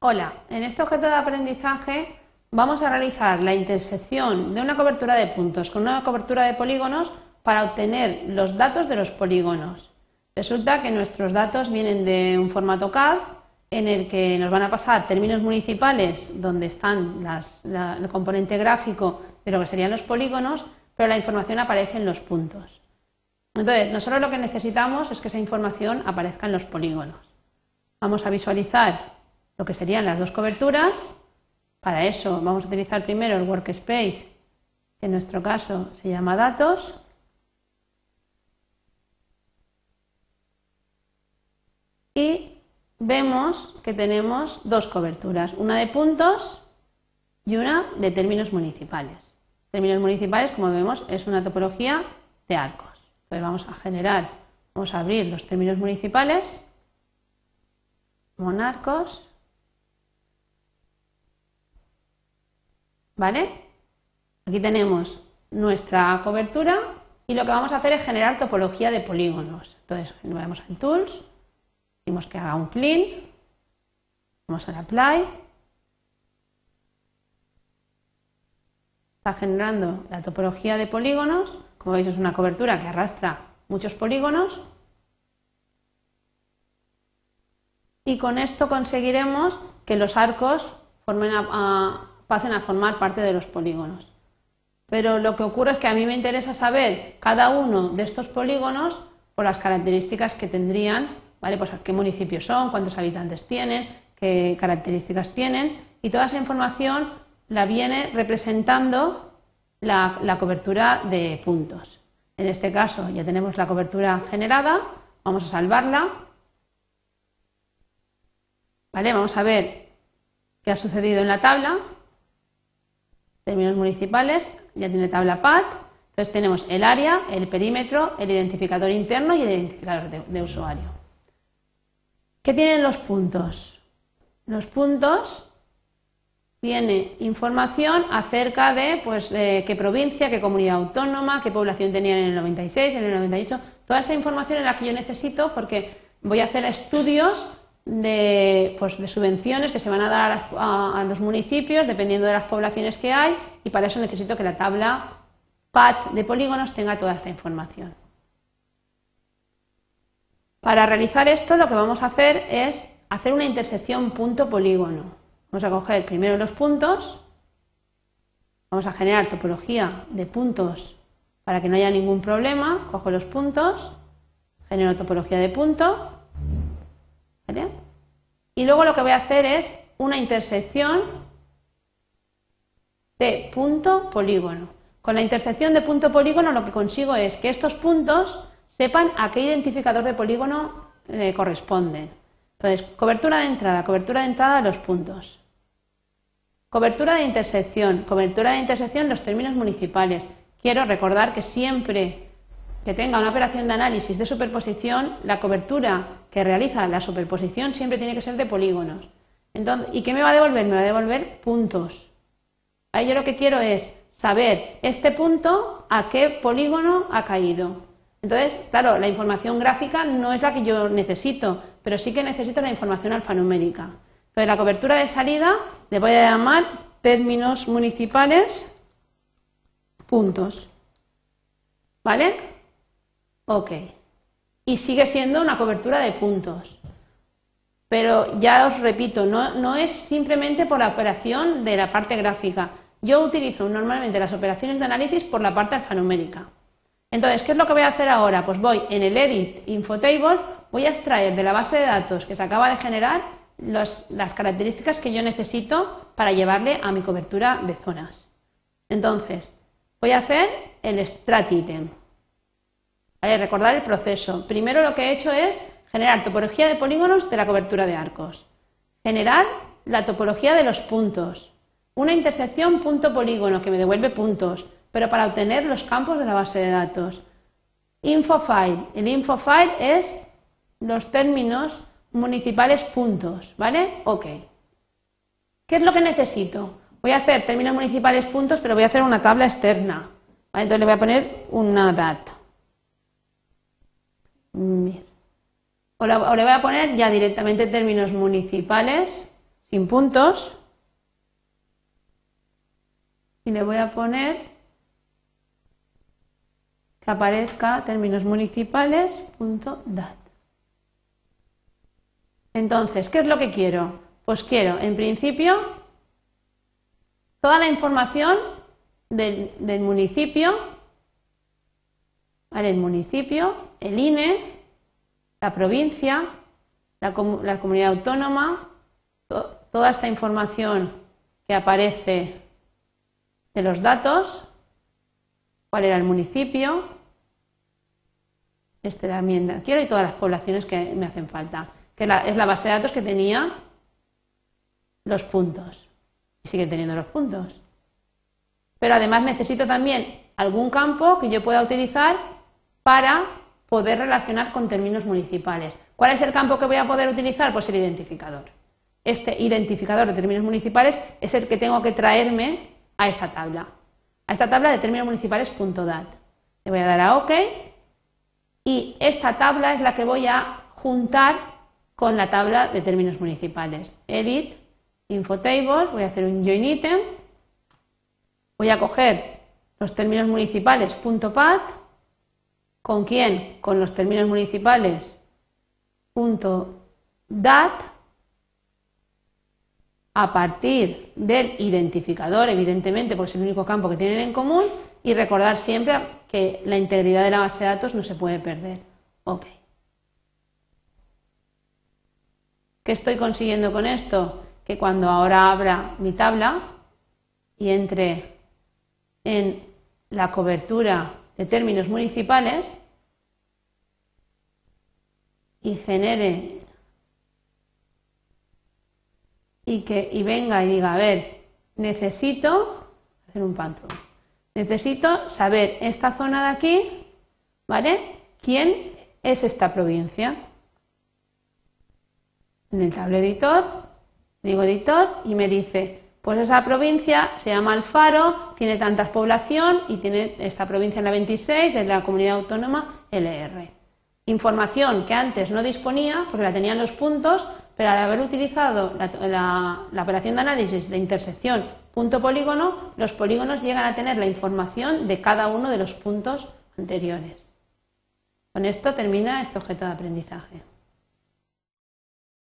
Hola, en este objeto de aprendizaje vamos a realizar la intersección de una cobertura de puntos con una cobertura de polígonos para obtener los datos de los polígonos. Resulta que nuestros datos vienen de un formato CAD en el que nos van a pasar términos municipales donde están el componente gráfico de lo que serían los polígonos, pero la información aparece en los puntos. Entonces, nosotros lo que necesitamos es que esa información aparezca en los polígonos. Vamos a visualizar lo que serían las dos coberturas. Para eso vamos a utilizar primero el workspace, que en nuestro caso se llama datos. Y vemos que tenemos dos coberturas, una de puntos y una de términos municipales. Términos municipales, como vemos, es una topología de arcos. Entonces vamos a generar, vamos a abrir los términos municipales, monarcos, ¿Vale? Aquí tenemos nuestra cobertura y lo que vamos a hacer es generar topología de polígonos. Entonces, vamos al Tools, decimos que haga un clean, vamos al Apply, está generando la topología de polígonos, como veis es una cobertura que arrastra muchos polígonos y con esto conseguiremos que los arcos formen a pasen a formar parte de los polígonos. Pero lo que ocurre es que a mí me interesa saber cada uno de estos polígonos por las características que tendrían, ¿vale? Pues qué municipios son, cuántos habitantes tienen, qué características tienen, y toda esa información la viene representando la, la cobertura de puntos. En este caso ya tenemos la cobertura generada, vamos a salvarla. ¿Vale? Vamos a ver qué ha sucedido en la tabla términos municipales, ya tiene tabla PAT, entonces tenemos el área, el perímetro, el identificador interno y el identificador de, usuario. ¿Qué tienen los puntos? Los puntos tiene información acerca de pues, qué provincia, qué comunidad autónoma, qué población tenían en el 96, en el 98. Toda esta información es la que yo necesito porque voy a hacer estudios de, pues, de subvenciones que se van a dar a, los municipios dependiendo de las poblaciones que hay y para eso necesito que la tabla PAT de polígonos tenga toda esta información. Para realizar esto lo que vamos a hacer es hacer una intersección punto-polígono. Vamos a coger primero los puntos, vamos a generar topología de puntos para que no haya ningún problema, cojo los puntos, genero topología de punto y luego lo que voy a hacer es una intersección de punto polígono. Con la intersección de punto polígono lo que consigo es que estos puntos sepan a qué identificador de polígono eh, corresponden. Entonces, cobertura de entrada, cobertura de entrada de los puntos. Cobertura de intersección, cobertura de intersección los términos municipales. Quiero recordar que siempre que tenga una operación de análisis de superposición, la cobertura que realiza la superposición siempre tiene que ser de polígonos. Entonces, ¿Y qué me va a devolver? Me va a devolver puntos. Ahí yo lo que quiero es saber este punto a qué polígono ha caído. Entonces, claro, la información gráfica no es la que yo necesito, pero sí que necesito la información alfanumérica. Entonces, la cobertura de salida le voy a llamar términos municipales puntos. ¿Vale? Ok. Y sigue siendo una cobertura de puntos. Pero ya os repito, no, es simplemente por la operación de la parte gráfica. Yo utilizo normalmente las operaciones de análisis por la parte alfanumérica. Entonces, ¿qué es lo que voy a hacer ahora? Pues voy en el Edit Infotable, voy a extraer de la base de datos que se acaba de generar las características que yo necesito para llevarle a mi cobertura de zonas. Entonces, voy a hacer el Strat Item. Recordar el proceso. Primero lo que he hecho es generar topología de polígonos de la cobertura de arcos. Generar la topología de los puntos. Una intersección punto-polígono que me devuelve puntos, pero para obtener los campos de la base de datos. Infofile. El infofile es los términos municipales puntos, ¿vale? Ok. ¿Qué es lo que necesito? Voy a hacer términos municipales puntos, pero voy a hacer una tabla externa. Entonces le voy a poner una data. O le voy a poner ya directamente términos municipales, sin puntos y le voy a poner que aparezca términos municipales.dat. Entonces, ¿qué es lo que quiero? Pues quiero, en principio, toda la información del, municipio, el municipio, el INE, la provincia, la, comunidad autónoma, toda esta información que aparece de los datos, cuál era el municipio, este también quiero y todas las poblaciones que me hacen falta, que es la base de datos que tenía los puntos y sigue teniendo los puntos. Pero además necesito también algún campo que yo pueda utilizar para poder relacionar con términos municipales. ¿Cuál es el campo que voy a poder utilizar? Pues el identificador. Este identificador de términos municipales es el que tengo que traerme a esta tabla. A esta tabla de términos municipales.dat. Le voy a dar a OK y esta tabla es la que voy a juntar con la tabla de términos municipales. Edit, Infotable, voy a hacer un join item Voy a coger los términos municipales .pat, ¿con quién? Con los términos municipales .dat, a partir del identificador, evidentemente, porque es el único campo que tienen en común, y recordar siempre que la integridad de la base de datos no se puede perder. Ok. ¿Qué estoy consiguiendo con esto? Que cuando ahora abra mi tabla y entre en la cobertura de términos municipales y genere y que y venga y diga, a ver, necesito hacer un panto. Necesito saber esta zona de aquí, ¿vale? ¿Quién es esta provincia? En el tablo editor, digo editor y me dice pues esa provincia se llama Alfaro, tiene tanta población y tiene esta provincia en la 26 de la comunidad autónoma LR. Información que antes no disponía porque la tenían los puntos, pero al haber utilizado la, la operación de análisis de intersección punto polígono, los polígonos llegan a tener la información de cada uno de los puntos anteriores. Con esto termina este objeto de aprendizaje.